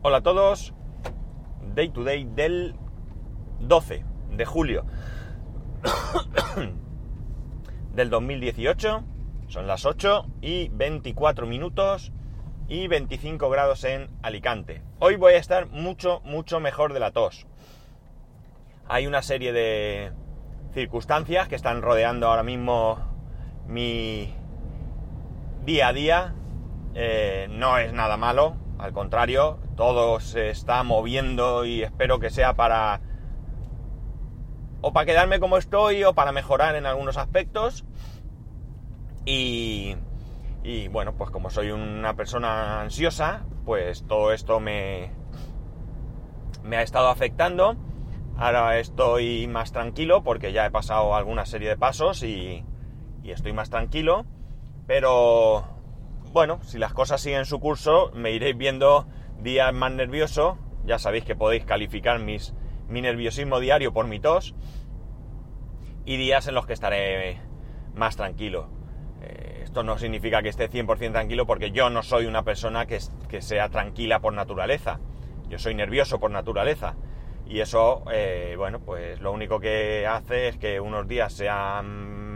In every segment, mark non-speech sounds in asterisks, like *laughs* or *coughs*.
Hola a todos, Day to Day del 12 de julio *coughs* del 2018, son las 8 y 24 minutos y 25 grados en Alicante. Hoy voy a estar mucho, mucho mejor de la tos. Hay una serie de circunstancias que están rodeando ahora mismo mi día a día. Eh, no es nada malo, al contrario, todo se está moviendo y espero que sea para o para quedarme como estoy o para mejorar en algunos aspectos. Y, y bueno, pues como soy una persona ansiosa, pues todo esto me, me ha estado afectando. Ahora estoy más tranquilo porque ya he pasado alguna serie de pasos y, y estoy más tranquilo. Pero bueno, si las cosas siguen su curso, me iréis viendo días más nervioso. Ya sabéis que podéis calificar mi nerviosismo diario por mi tos. Y días en los que estaré más tranquilo. Eh, esto no significa que esté 100% tranquilo porque yo no soy una persona que, que, sea tranquila por naturaleza. Yo soy nervioso por naturaleza. Y eso, eh, bueno, pues lo único que hace es que unos días sean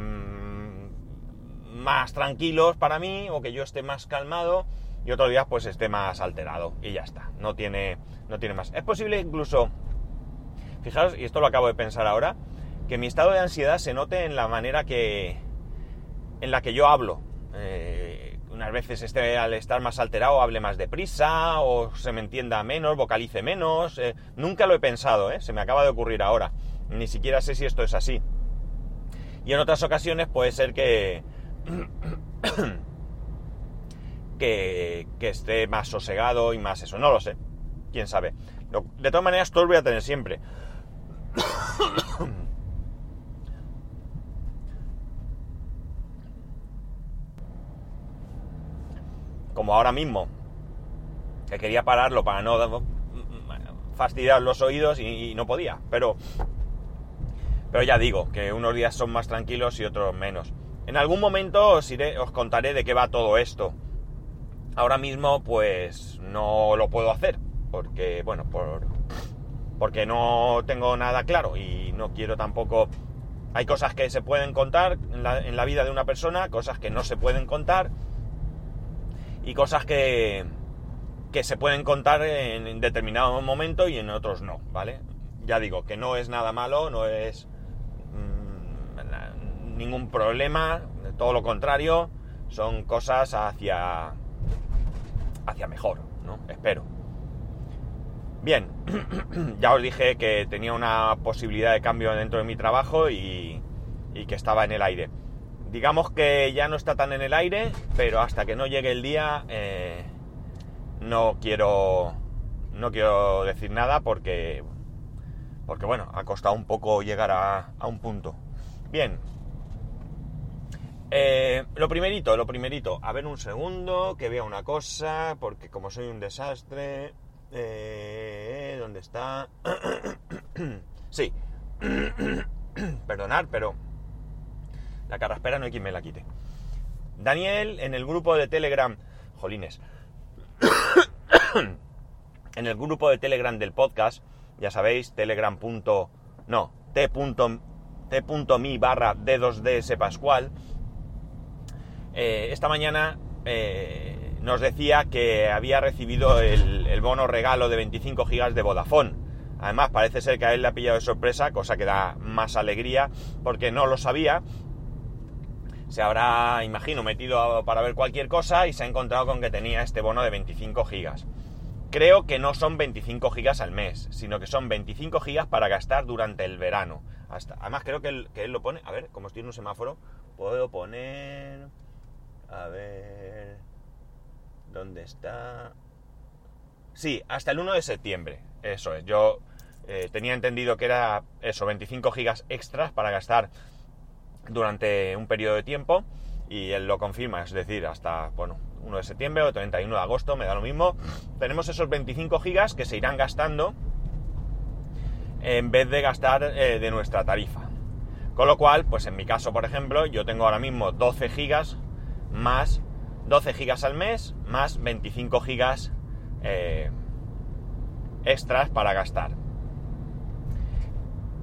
más tranquilos para mí o que yo esté más calmado y otros días pues esté más alterado y ya está, no tiene, no tiene más. Es posible incluso, fijaros, y esto lo acabo de pensar ahora, que mi estado de ansiedad se note en la manera que, en la que yo hablo. Eh, unas veces esté, al estar más alterado hable más deprisa o se me entienda menos, vocalice menos. Eh, nunca lo he pensado, ¿eh? se me acaba de ocurrir ahora. Ni siquiera sé si esto es así. Y en otras ocasiones puede ser que, *coughs* que, esté más sosegado y más eso. No lo sé. Quién sabe. De todas maneras, todo lo voy a tener siempre. *coughs* Como ahora mismo, que quería pararlo para no fastidiar los oídos y, y no podía. Pero, pero ya digo, que unos días son más tranquilos y otros menos. En algún momento os, iré, os contaré de qué va todo esto. Ahora mismo pues no lo puedo hacer porque, bueno, por, porque no tengo nada claro y no quiero tampoco... Hay cosas que se pueden contar en la, vida de una persona, cosas que no se pueden contar y cosas que, que se pueden contar en, en determinado momento y en otros no, ¿vale? Ya digo, que no es nada malo, no es ningún problema, todo lo contrario, son cosas hacia, hacia mejor, ¿no? Espero. Bien, *clears throat* ya os dije que tenía una posibilidad de cambio dentro de mi trabajo y, que estaba en el aire. Digamos que ya no está tan en el aire, pero hasta que no llegue el día eh, no quiero no quiero decir nada porque porque bueno ha costado un poco llegar a, a un punto. Bien, eh, lo primerito, lo primerito, a ver un segundo, que vea una cosa, porque como soy un desastre... Eh, ¿Dónde está? *coughs* sí. *coughs* Perdonar, pero la carraspera no hay quien me la quite. Daniel, en el grupo de Telegram... Jolines. *coughs* en el grupo de Telegram del podcast, ya sabéis, telegram. no, t.me barra d2ds pascual eh, esta mañana eh, nos decía que había recibido el, bono regalo de 25 gigas de Vodafone. Además, parece ser que a él le ha pillado de sorpresa, cosa que da más alegría, porque no lo sabía. Se habrá, imagino, metido para ver cualquier cosa y se ha encontrado con que tenía este bono de 25 gigas. Creo que no son 25 gigas al mes, sino que son 25 gigas para gastar durante el verano. Hasta, además, creo que él, que él lo pone. A ver, como estoy en un semáforo, puedo poner. A ver... ¿Dónde está? Sí, hasta el 1 de septiembre. Eso es. Yo eh, tenía entendido que era eso, 25 gigas extras para gastar durante un periodo de tiempo. Y él lo confirma, es decir, hasta, bueno, 1 de septiembre o 31 de agosto, me da lo mismo. Tenemos esos 25 gigas que se irán gastando en vez de gastar eh, de nuestra tarifa. Con lo cual, pues en mi caso, por ejemplo, yo tengo ahora mismo 12 gigas más 12 gigas al mes, más 25 gigas eh, extras para gastar.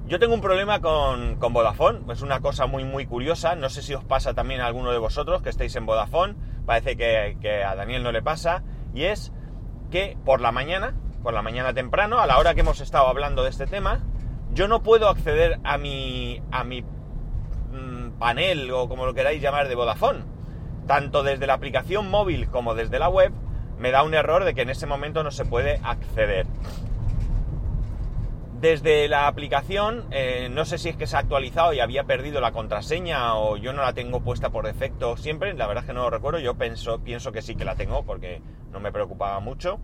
Yo tengo un problema con, con, Vodafone, es una cosa muy muy curiosa, no sé si os pasa también a alguno de vosotros que estéis en Vodafone, parece que, que, a Daniel no le pasa, y es que por la mañana, por la mañana temprano, a la hora que hemos estado hablando de este tema, yo no puedo acceder a mi, a mi mmm, panel o como lo queráis llamar de Vodafone, tanto desde la aplicación móvil como desde la web, me da un error de que en ese momento no se puede acceder. Desde la aplicación, eh, no sé si es que se ha actualizado y había perdido la contraseña o yo no la tengo puesta por defecto siempre, la verdad es que no lo recuerdo, yo pienso, que sí que la tengo porque no me preocupaba mucho.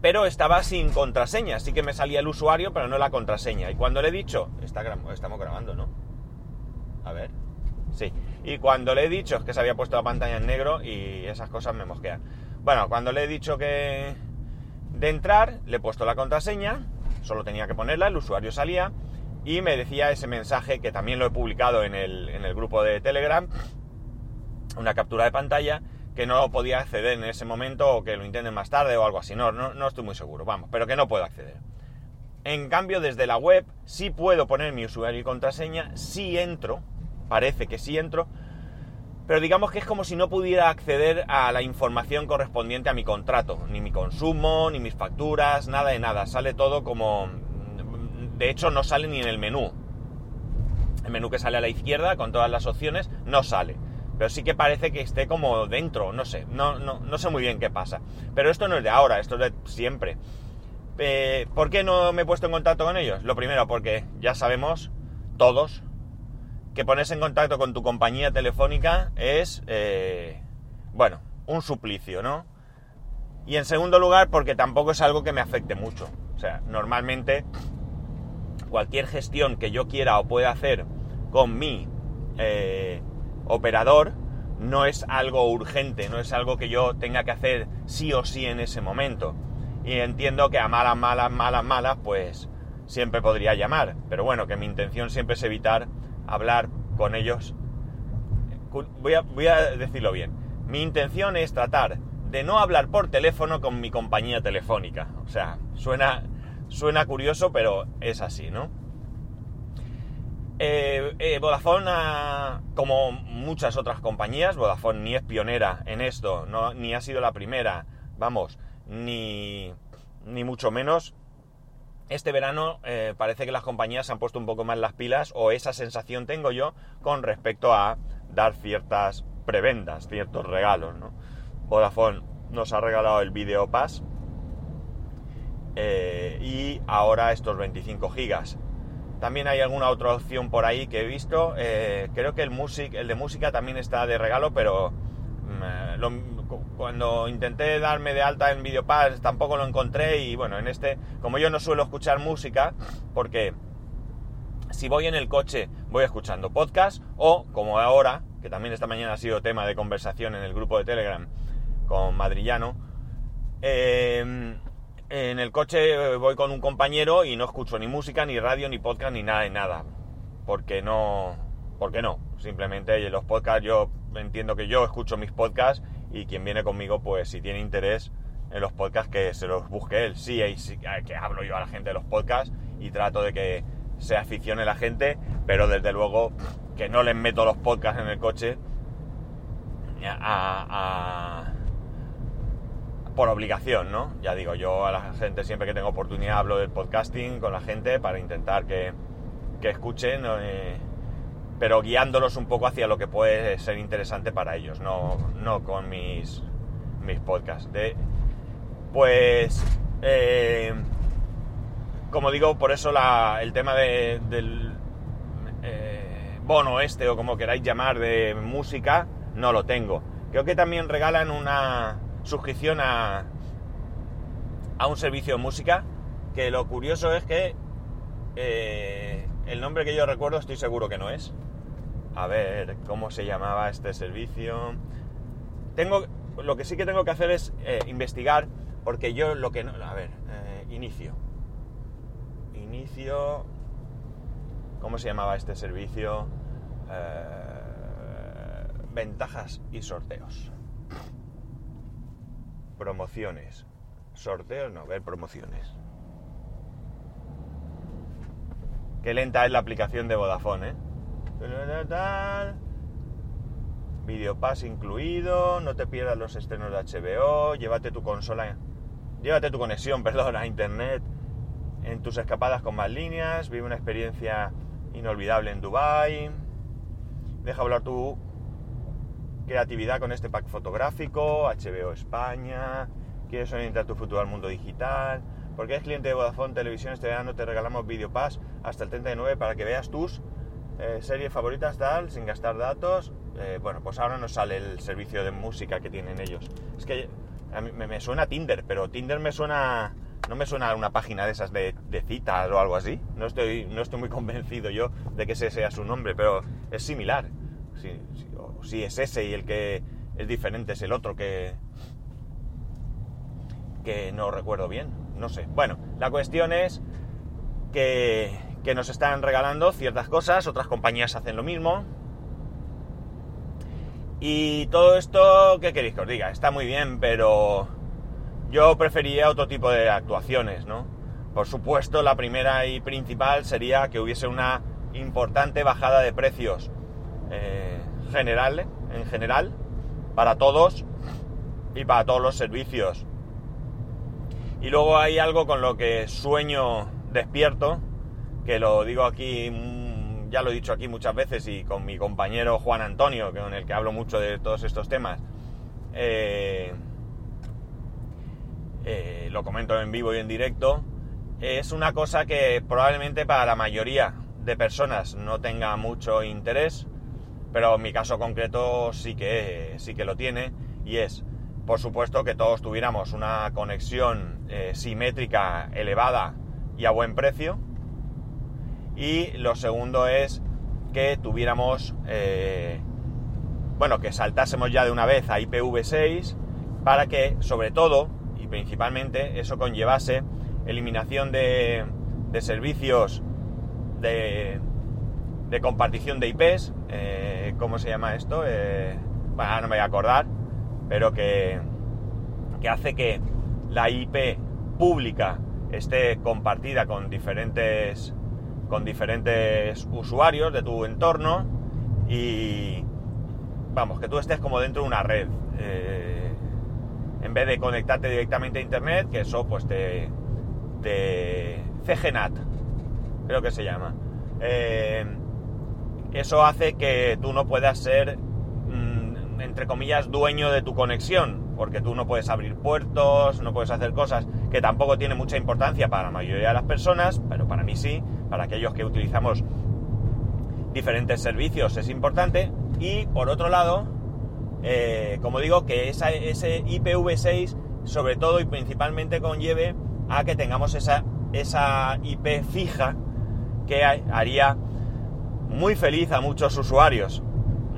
Pero estaba sin contraseña, así que me salía el usuario, pero no la contraseña. Y cuando le he dicho, está, estamos grabando, ¿no? A ver, sí. Y cuando le he dicho, es que se había puesto la pantalla en negro y esas cosas me mosquean. Bueno, cuando le he dicho que de entrar, le he puesto la contraseña, solo tenía que ponerla, el usuario salía y me decía ese mensaje que también lo he publicado en el, en el grupo de Telegram, una captura de pantalla, que no podía acceder en ese momento o que lo intenten más tarde o algo así. No, no, no estoy muy seguro, vamos, pero que no puedo acceder. En cambio, desde la web sí puedo poner mi usuario y contraseña, sí entro, parece que sí entro, pero digamos que es como si no pudiera acceder a la información correspondiente a mi contrato, ni mi consumo, ni mis facturas, nada de nada. Sale todo como... De hecho, no sale ni en el menú. El menú que sale a la izquierda con todas las opciones no sale. Pero sí que parece que esté como dentro, no sé, no, no, no sé muy bien qué pasa. Pero esto no es de ahora, esto es de siempre. Eh, ¿Por qué no me he puesto en contacto con ellos? Lo primero, porque ya sabemos, todos, que ponerse en contacto con tu compañía telefónica es, eh, bueno, un suplicio, ¿no? Y en segundo lugar, porque tampoco es algo que me afecte mucho. O sea, normalmente cualquier gestión que yo quiera o pueda hacer con mi eh, operador no es algo urgente, no es algo que yo tenga que hacer sí o sí en ese momento. Y entiendo que a malas, malas, malas, malas, pues siempre podría llamar. Pero bueno, que mi intención siempre es evitar hablar con ellos. Voy a, voy a decirlo bien. Mi intención es tratar de no hablar por teléfono con mi compañía telefónica. O sea, suena, suena curioso, pero es así, ¿no? Eh, eh, Vodafone, como muchas otras compañías, Vodafone ni es pionera en esto, no, ni ha sido la primera, vamos, ni, ni mucho menos, este verano eh, parece que las compañías se han puesto un poco más las pilas, o esa sensación tengo yo, con respecto a dar ciertas prebendas, ciertos regalos. ¿no? Vodafone nos ha regalado el Video Pass eh, y ahora estos 25 gigas. También hay alguna otra opción por ahí que he visto. Eh, creo que el, music, el de música también está de regalo, pero mm, lo, cuando intenté darme de alta en Videopass tampoco lo encontré y bueno, en este, como yo no suelo escuchar música, porque si voy en el coche voy escuchando podcast o como ahora, que también esta mañana ha sido tema de conversación en el grupo de Telegram con Madrillano, eh, en el coche voy con un compañero y no escucho ni música, ni radio, ni podcast, ni nada de nada. Porque no, porque no. Simplemente los podcasts, yo entiendo que yo escucho mis podcasts y quien viene conmigo, pues si tiene interés en los podcasts, que se los busque él. Sí, que hablo yo a la gente de los podcasts y trato de que se aficione la gente, pero desde luego que no les meto los podcasts en el coche por obligación, ¿no? Ya digo, yo a la gente siempre que tengo oportunidad hablo del podcasting con la gente para intentar que, que escuchen. Eh, pero guiándolos un poco hacia lo que puede ser interesante para ellos, no, no con mis, mis podcasts. De, pues, eh, como digo, por eso la, el tema de, del eh, bono este o como queráis llamar de música, no lo tengo. Creo que también regalan una suscripción a, a un servicio de música, que lo curioso es que eh, el nombre que yo recuerdo estoy seguro que no es. A ver, ¿cómo se llamaba este servicio? Tengo, lo que sí que tengo que hacer es eh, investigar, porque yo lo que no... A ver, eh, inicio. Inicio... ¿Cómo se llamaba este servicio? Eh, ventajas y sorteos. Promociones. Sorteos, no, ver promociones. Qué lenta es la aplicación de Vodafone, ¿eh? Videopass incluido, no te pierdas los estrenos de HBO, llévate tu consola, llévate tu conexión, *laughs* perdón, a internet en tus escapadas con más líneas, vive una experiencia inolvidable en Dubai, deja hablar tu creatividad con este pack fotográfico, HBO España, quieres orientar tu futuro al mundo digital, porque es cliente de Vodafone Televisión este verano te regalamos Videopass hasta el 39 para que veas tus eh, series favoritas tal, sin gastar datos. Eh, bueno, pues ahora nos sale el servicio de música que tienen ellos. Es que a mí me, suena Tinder, pero Tinder me suena... No me suena a una página de esas de, citas o algo así. No estoy, no estoy muy *laughs* convencido yo de que ese sea su nombre, pero es similar. Si, si es ese y el que es diferente es el otro que, que no recuerdo bien. No sé. Bueno, la cuestión es que, que nos están regalando ciertas cosas, otras compañías hacen lo mismo. Y todo esto, ¿qué queréis que os diga? Está muy bien, pero yo prefería otro tipo de actuaciones, ¿no? Por supuesto, la primera y principal sería que hubiese una importante bajada de precios eh, general, en general, para todos y para todos los servicios. Y luego hay algo con lo que sueño despierto, que lo digo aquí, mm, ya lo he dicho aquí muchas veces y con mi compañero Juan Antonio, con el que hablo mucho de todos estos temas, eh, eh, lo comento en vivo y en directo, es una cosa que probablemente para la mayoría de personas no tenga mucho interés, pero en mi caso concreto sí que, sí que lo tiene, y es, por supuesto, que todos tuviéramos una conexión eh, simétrica elevada y a buen precio, y lo segundo es que tuviéramos, eh, bueno, que saltásemos ya de una vez a IPv6 para que, sobre todo y principalmente, eso conllevase eliminación de, servicios de, de, compartición de IPs, eh, ¿cómo se llama esto? Bueno, no me voy a acordar, pero que, que hace que la IP pública esté compartida con diferentes con diferentes usuarios de tu entorno y vamos, que tú estés como dentro de una red. Eh, en vez de conectarte directamente a internet, que eso pues te, te CGNAT, creo que se llama. Eh, eso hace que tú no puedas ser, entre comillas, dueño de tu conexión, porque tú no puedes abrir puertos, no puedes hacer cosas que tampoco tienen mucha importancia para la mayoría de las personas, pero para mí sí, para aquellos que utilizamos diferentes servicios es importante. Y por otro lado, eh, como digo, que esa, ese IPv6 sobre todo y principalmente conlleve a que tengamos esa, esa IP fija que haría muy feliz a muchos usuarios.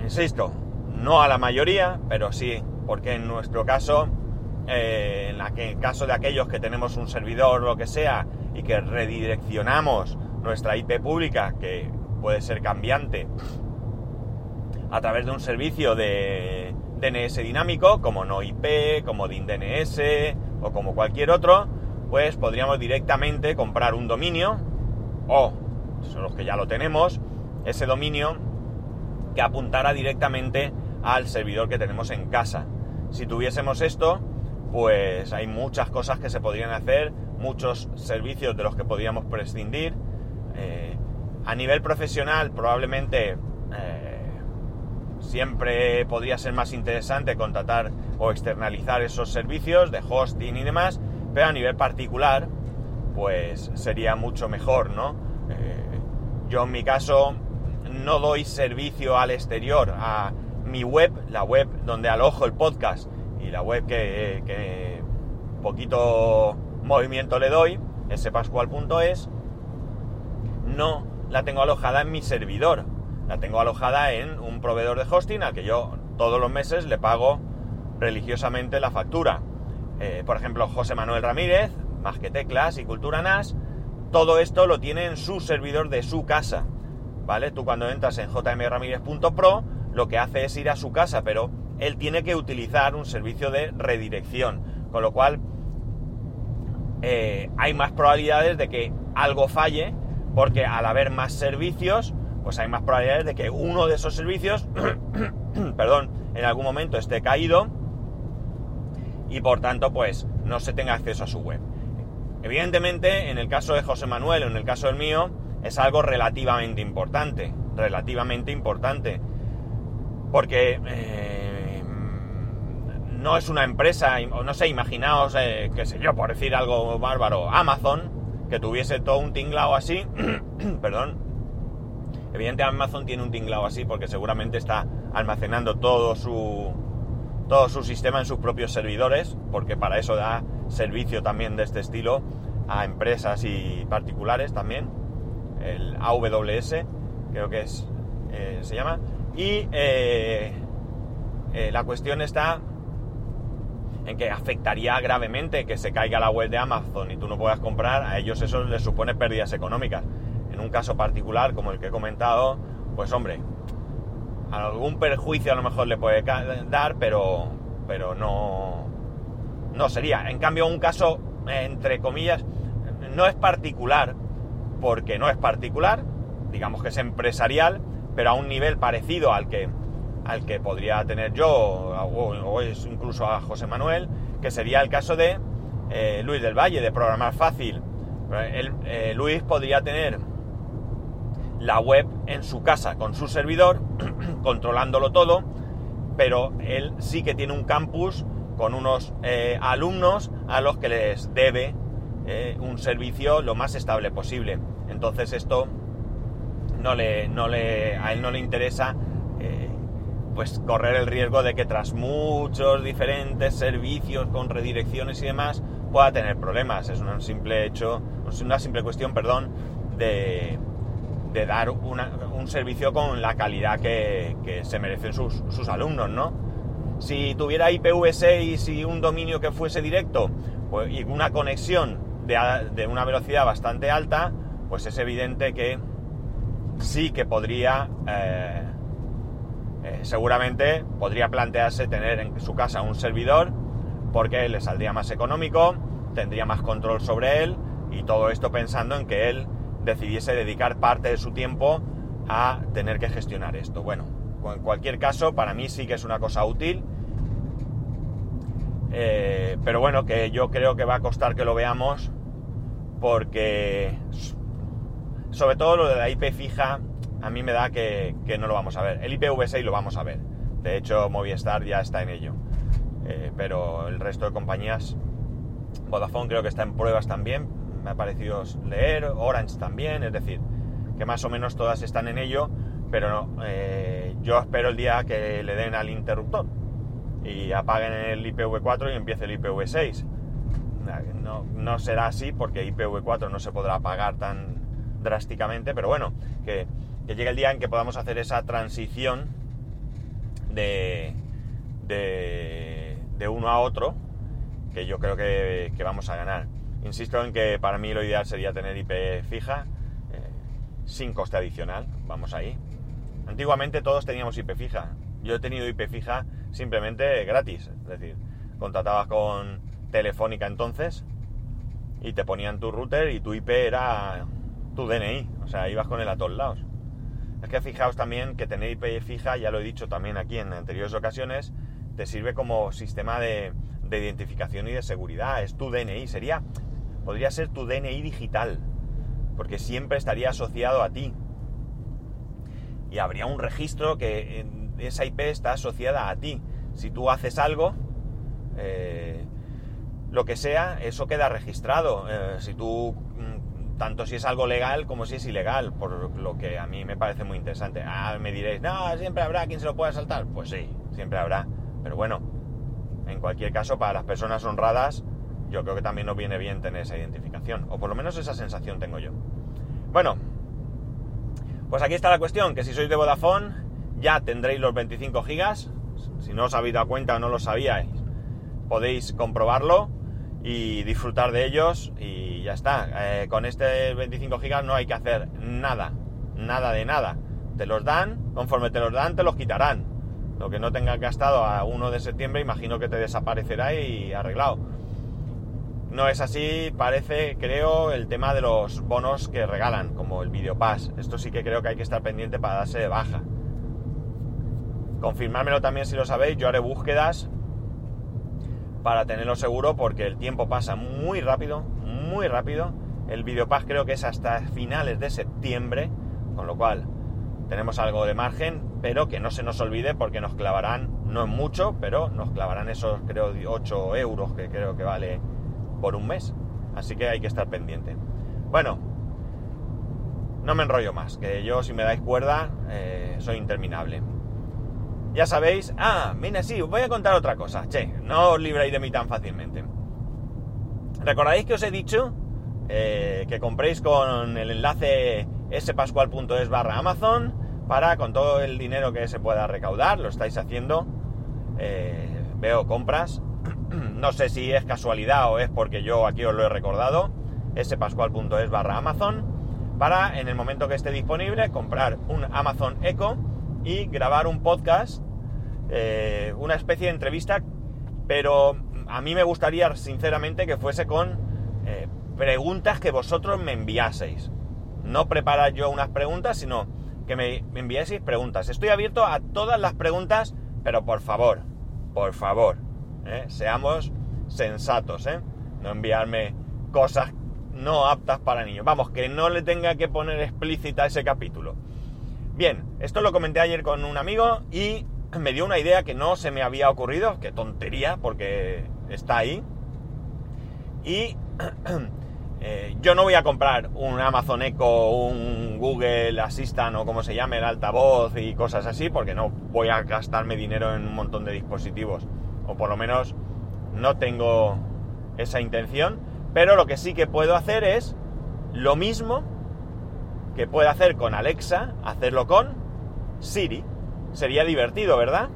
Insisto, no a la mayoría, pero sí, porque en nuestro caso, eh, en, en caso de aquellos que tenemos un servidor o lo que sea y que redireccionamos nuestra IP pública, que puede ser cambiante, a través de un servicio de DNS dinámico, como NoIP, como DIN-DNS o como cualquier otro, pues podríamos directamente comprar un dominio o, son los que ya lo tenemos, ese dominio que apuntara directamente al servidor que tenemos en casa. Si tuviésemos esto, pues hay muchas cosas que se podrían hacer, muchos servicios de los que podríamos prescindir, eh, a nivel profesional probablemente eh, siempre podría ser más interesante contratar o externalizar esos servicios de hosting y demás, pero a nivel particular pues sería mucho mejor, ¿no? Eh, yo en mi caso no doy servicio al exterior, a mi web, la web donde alojo el podcast y la web que, poquito movimiento le doy, spascual.es, no la tengo alojada en mi servidor, la tengo alojada en un proveedor de hosting al que yo todos los meses le pago religiosamente la factura. Eh, por ejemplo, José Manuel Ramírez, Más que Teclas y Cultura NAS, todo esto lo tiene en su servidor de su casa. ¿Vale? Tú cuando entras en jmramírez.pro lo que hace es ir a su casa, pero él tiene que utilizar un servicio de redirección. Con lo cual, eh, hay más probabilidades de que algo falle, porque al haber más servicios, pues hay más probabilidades de que uno de esos servicios, *coughs* perdón, en algún momento esté caído y por tanto, pues no se tenga acceso a su web. Evidentemente, en el caso de José Manuel o en el caso del mío, es algo relativamente importante, relativamente importante, porque eh, no es una empresa, no sé, imaginaos, eh, qué sé yo, por decir algo bárbaro, Amazon, que tuviese todo un tinglado así, *clears throat* perdón, evidentemente Amazon tiene un tinglado así porque seguramente está almacenando todo su, todo su sistema en sus propios servidores, porque para eso da servicio también de este estilo a empresas y particulares también, el AWS, creo que es, eh, se llama, y eh, eh, la cuestión está en que afectaría gravemente que se caiga la web de Amazon y tú no puedas comprar, a ellos eso les supone pérdidas económicas. En un caso particular como el que he comentado, pues hombre, algún perjuicio a lo mejor le puede dar, pero, pero no, no sería. En cambio, un caso, entre comillas, no es particular, porque no es particular, digamos que es empresarial, pero a un nivel parecido al que, al que podría tener yo, o, incluso a José Manuel, que sería el caso de eh, Luis del Valle, de Programar Fácil. Eh, Luis podría tener la web en su casa con su servidor, *clears throat* controlándolo todo, pero él sí que tiene un campus con unos eh, alumnos a los que les debe eh, un servicio lo más estable posible. Entonces esto no le, no le, a él no le interesa eh, pues correr el riesgo de que tras muchos diferentes servicios con redirecciones y demás pueda tener problemas. Es un simple hecho, una simple cuestión, perdón, de, de dar un servicio con la calidad que, se merecen sus, alumnos, ¿no? Si tuviera IPv6 y un dominio que fuese directo pues, y una conexión de, una velocidad bastante alta, pues es evidente que sí que podría, eh, eh, seguramente podría plantearse tener en su casa un servidor porque le saldría más económico, tendría más control sobre él y todo esto pensando en que él decidiese dedicar parte de su tiempo a tener que gestionar esto. Bueno, en cualquier caso, para mí sí que es una cosa útil. Eh, pero bueno, que yo creo que va a costar que lo veamos porque sobre todo lo de la IP fija a mí me da que, no lo vamos a ver. El IPv6 lo vamos a ver. De hecho, Movistar ya está en ello. Eh, pero el resto de compañías, Vodafone creo que está en pruebas también, me ha parecido leer, Orange también, es decir, que más o menos todas están en ello, pero no, eh, yo espero el día que le den al interruptor y apaguen el IPv4 y empiece el IPv6. No, no será así porque IPv4 no se podrá apagar tan drásticamente, pero bueno, que, llegue el día en que podamos hacer esa transición de, de, uno a otro, que yo creo que vamos a ganar. Insisto en que para mí lo ideal sería tener IP fija eh, sin coste adicional. Vamos ahí. Antiguamente todos teníamos IP fija. Yo he tenido IP fija simplemente gratis. Es decir, contratabas con Telefónica entonces y te ponían tu router y tu IP era tu DNI. O sea, ibas con él a todos lados. Es que fijaos también que tener IP fija, ya lo he dicho también aquí en anteriores ocasiones, te sirve como sistema de, de identificación y de seguridad. Es tu DNI. Sería podría ser tu DNI digital, porque siempre estaría asociado a ti. Y habría un registro que esa IP está asociada a ti. Si tú haces algo, eh, lo que sea, eso queda registrado. Eh, si tú, tanto si es algo legal como si es ilegal, por lo que a mí me parece muy interesante. Ah, me diréis, no, siempre habrá quien se lo pueda saltar. Pues sí, siempre habrá. Pero bueno, en cualquier caso, para las personas honradas, yo creo que también nos viene bien tener esa identificación, o por lo menos esa sensación tengo yo. Bueno, pues aquí está la cuestión, que si sois de Vodafone ya tendréis los 25 gigas, si no os habéis dado cuenta o no lo sabíais, podéis comprobarlo y disfrutar de ellos y ya está. Eh, con este 25 gigas no hay que hacer nada, nada de nada. Te los dan, conforme te los dan te los quitarán. Lo que no tengas gastado a 1 de septiembre imagino que te desaparecerá y arreglado no es así, parece, creo, el tema de los bonos que regalan, como el Videopass. Esto sí que creo que hay que estar pendiente para darse de baja. Confirmármelo también si lo sabéis, yo haré búsquedas para tenerlo seguro porque el tiempo pasa muy rápido, muy rápido. El Videopass creo que es hasta finales de septiembre, con lo cual tenemos algo de margen, pero que no se nos olvide porque nos clavarán, no es mucho, pero nos clavarán esos, creo, 8 euros que creo que vale por un mes. Así que hay que estar pendiente. Bueno, no me enrollo más, que yo si me dais cuerda eh, soy interminable. Ya sabéis, ah, mira, sí, os voy a contar otra cosa, che, no os libréis de mí tan fácilmente. ¿Recordáis que os he dicho eh, que compréis con el enlace spascual.es barra Amazon para con todo el dinero que se pueda recaudar, lo estáis haciendo, eh, veo compras, *clears throat* no sé si es casualidad o es porque yo aquí os lo he recordado, spascual.es barra Amazon, para en el momento que esté disponible comprar un Amazon Echo y grabar un podcast, eh, una especie de entrevista, pero a mí me gustaría sinceramente que fuese con eh, preguntas que vosotros me enviaseis. No preparar yo unas preguntas, sino que me, enviaseis preguntas. Estoy abierto a todas las preguntas, pero por favor, por favor, ¿eh? seamos sensatos. No enviarme cosas no aptas para niños. Vamos, que no le tenga que poner explícita ese capítulo. Bien, esto lo comenté ayer con un amigo y me dio una idea que no se me había ocurrido, que tontería, porque está ahí. Y *clears throat* eh, yo no voy a comprar un Amazon Echo, un Google Assistant o como se llame, el altavoz y cosas así, porque no voy a gastarme dinero en un montón de dispositivos. O por lo menos no tengo esa intención. Pero lo que sí que puedo hacer es lo mismo que puedo hacer con Alexa, hacerlo con Siri. Sería divertido, ¿verdad?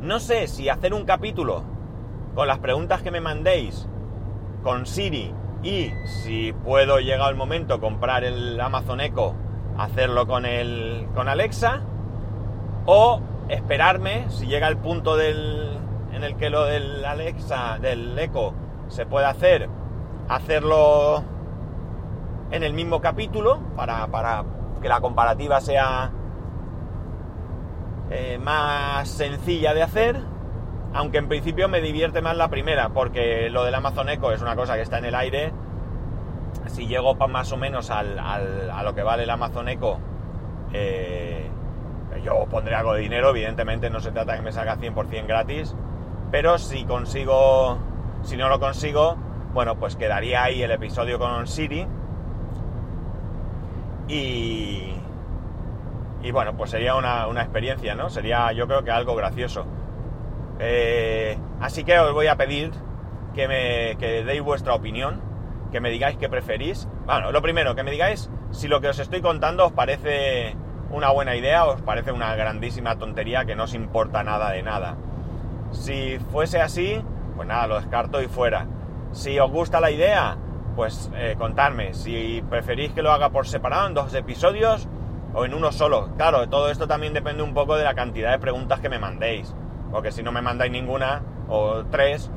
No sé si hacer un capítulo con las preguntas que me mandéis con Siri y si puedo llegar el momento comprar el Amazon Echo, hacerlo con el con Alexa o esperarme si llega el punto del en el que lo del Alexa del Echo se puede hacer hacerlo en el mismo capítulo para, para que la comparativa sea eh, más sencilla de hacer aunque en principio me divierte más la primera, porque lo del Amazon Echo es una cosa que está en el aire. Si llego más o menos al, a lo que vale el Amazon Echo, eh, yo pondré algo de dinero, evidentemente no se trata de que me salga 100% gratis, pero si consigo, si no lo consigo, bueno, pues quedaría ahí el episodio con Siri. Y, y bueno, pues sería una, una experiencia, ¿no? Sería yo creo que algo gracioso. Eh, así que os voy a pedir que me deis vuestra opinión, que me digáis qué preferís. Bueno, lo primero, que me digáis si lo que os estoy contando os parece una buena idea o os parece una grandísima tontería que no os importa nada de nada. Si fuese así, pues nada, lo descarto y fuera. Si os gusta la idea, pues eh, contadme. Si preferís que lo haga por separado en dos episodios o en uno solo. Claro, todo esto también depende un poco de la cantidad de preguntas que me mandéis. Porque si no me mandáis ninguna, o tres,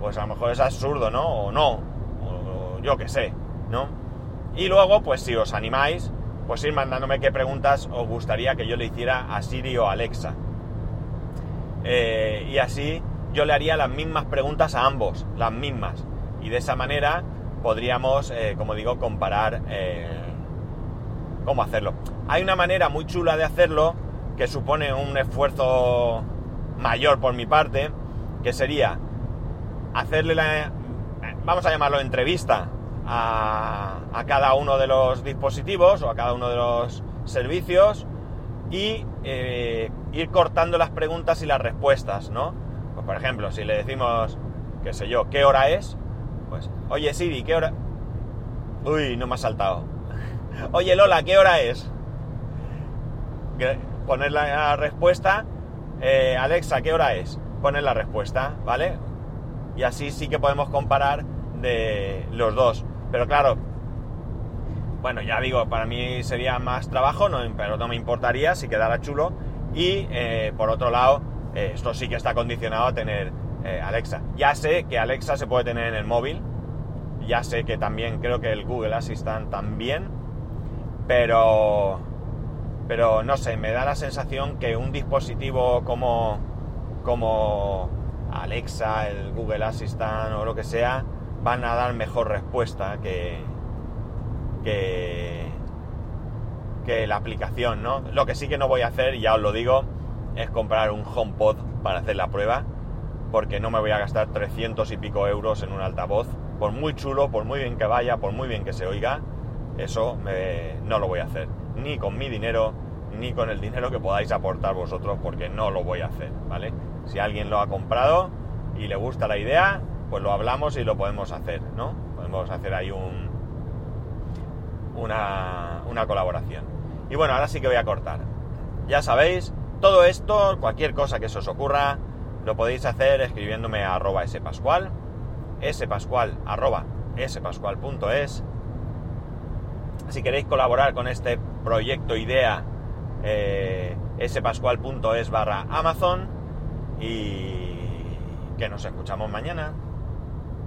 pues a lo mejor es absurdo, ¿no? O no, o, yo qué sé, ¿no? Y luego, pues si os animáis, pues ir mandándome qué preguntas os gustaría que yo le hiciera a Siri o Alexa. Eh, y así yo le haría las mismas preguntas a ambos, las mismas. Y de esa manera podríamos, eh, como digo, comparar eh, cómo hacerlo. Hay una manera muy chula de hacerlo que supone un esfuerzo mayor por mi parte, que sería hacerle la, vamos a llamarlo entrevista a, cada uno de los dispositivos o a cada uno de los servicios y eh, ir cortando las preguntas y las respuestas, ¿no? Pues por ejemplo, si le decimos, qué sé yo, ¿qué hora es? Pues, oye Siri, ¿qué hora? Uy, no me ha saltado. Oye Lola, ¿qué hora es? Poner la respuesta eh, Alexa, ¿qué hora es? Poner la respuesta, ¿vale? Y así sí que podemos comparar de los dos. Pero claro, bueno, ya digo, para mí sería más trabajo, no, pero no me importaría si quedara chulo. Y eh, por otro lado, eh, esto sí que está condicionado a tener Alexa. Ya sé que Alexa se puede tener en el móvil, ya sé que también creo que el Google Assistant también, pero pero no sé, me da la sensación que un dispositivo como como Alexa, el Google Assistant o lo que sea, van a dar mejor respuesta que, que, que la aplicación, ¿no? Lo que sí que no voy a hacer, ya os lo digo, es comprar un HomePod para hacer la prueba, porque no me voy a gastar 300 y pico euros en un altavoz, por muy chulo, por muy bien que vaya, por muy bien que se oiga, eso no lo voy a hacer, ni con mi dinero, ni con el dinero que podáis aportar vosotros, porque no lo voy a hacer, ¿vale? Si alguien lo ha comprado y le gusta la idea, pues lo hablamos y lo podemos hacer, ¿no? Podemos hacer ahí un, una, una colaboración. Y bueno, ahora sí que voy a cortar. Ya sabéis, todo esto, cualquier cosa que se os ocurra, lo podéis hacer escribiéndome a arroba spascual, spascual arroba spascual.es. Si queréis colaborar con este proyecto idea, eh, spascual.es barra Amazon y que nos escuchamos mañana.